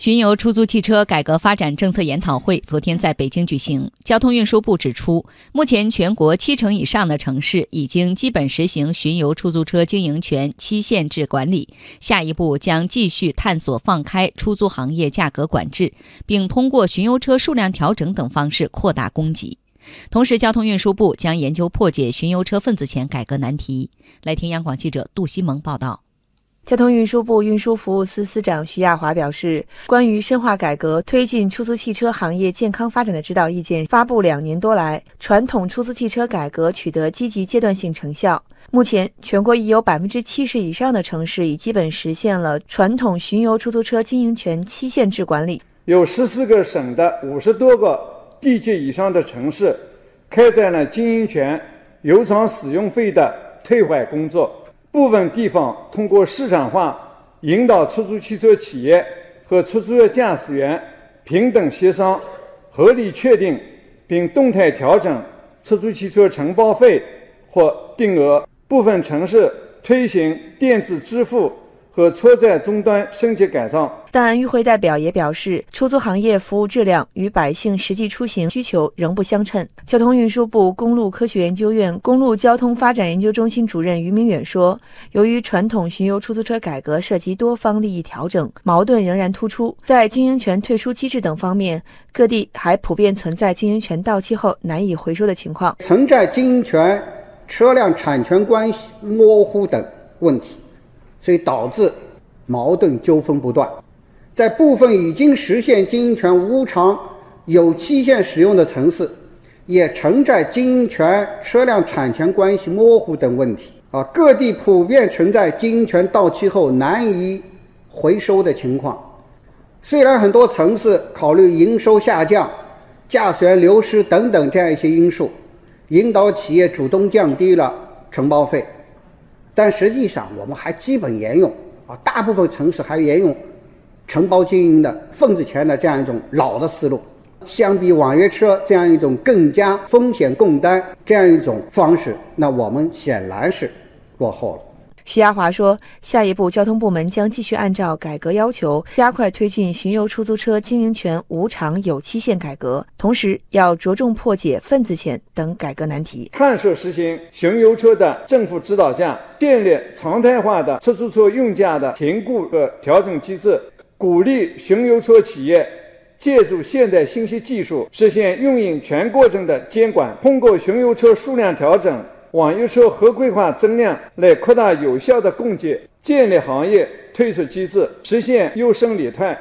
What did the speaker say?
巡游出租汽车改革发展政策研讨会昨天在北京举行。交通运输部指出，目前全国七成以上的城市已经基本实行巡游出租车经营权期限制管理，下一步将继续探索放开出租行业价格管制，并通过巡游车数量调整等方式扩大供给。同时，交通运输部将研究破解巡游车份子钱改革难题。来听央广记者杜西蒙报道。交通运输部运输服务司司长徐亚华表示，关于深化改革、推进出租汽车行业健康发展的指导意见发布两年多来，传统出租汽车改革取得积极阶段性成效。目前，全国已有百分之七十以上的城市已基本实现了传统巡游出租车经营权期限制管理。有十四个省的五十多个地级以上的城市，开展了经营权油厂使用费的退还工作。部分地方通过市场化引导出租汽车企业和出租车驾驶员平等协商、合理确定并动态调整出租汽车承包费或定额。部分城市推行电子支付。和车载终端升级改造，但与会代表也表示，出租行业服务质量与百姓实际出行需求仍不相称。交通运输部公路科学研究院公路交通发展研究中心主任于明远说：“由于传统巡游出租车改革涉及多方利益调整，矛盾仍然突出。在经营权退出机制等方面，各地还普遍存在经营权到期后难以回收的情况，存在经营权、车辆产权关系模糊等问题。”所以导致矛盾纠纷不断，在部分已经实现经营权无偿有期限使用的城市，也存在经营权、车辆产权关系模糊等问题。啊，各地普遍存在经营权到期后难以回收的情况。虽然很多城市考虑营收下降、驾驶员流失等等这样一些因素，引导企业主动降低了承包费。但实际上，我们还基本沿用啊，大部分城市还沿用承包经营的份子钱的这样一种老的思路。相比网约车这样一种更加风险共担这样一种方式，那我们显然是落后了。徐亚华说：“下一步，交通部门将继续按照改革要求，加快推进巡游出租车经营权无偿有期限改革，同时要着重破解份子钱等改革难题，探索实行巡游车的政府指导价，建立常态化的出租车用价的评估和调整机制，鼓励巡游车企业借助现代信息技术实现运营全过程的监管，通过巡游车数量调整。”网约车合规化增量来扩大有效的供给，建立行业退出机制，实现优胜劣汰。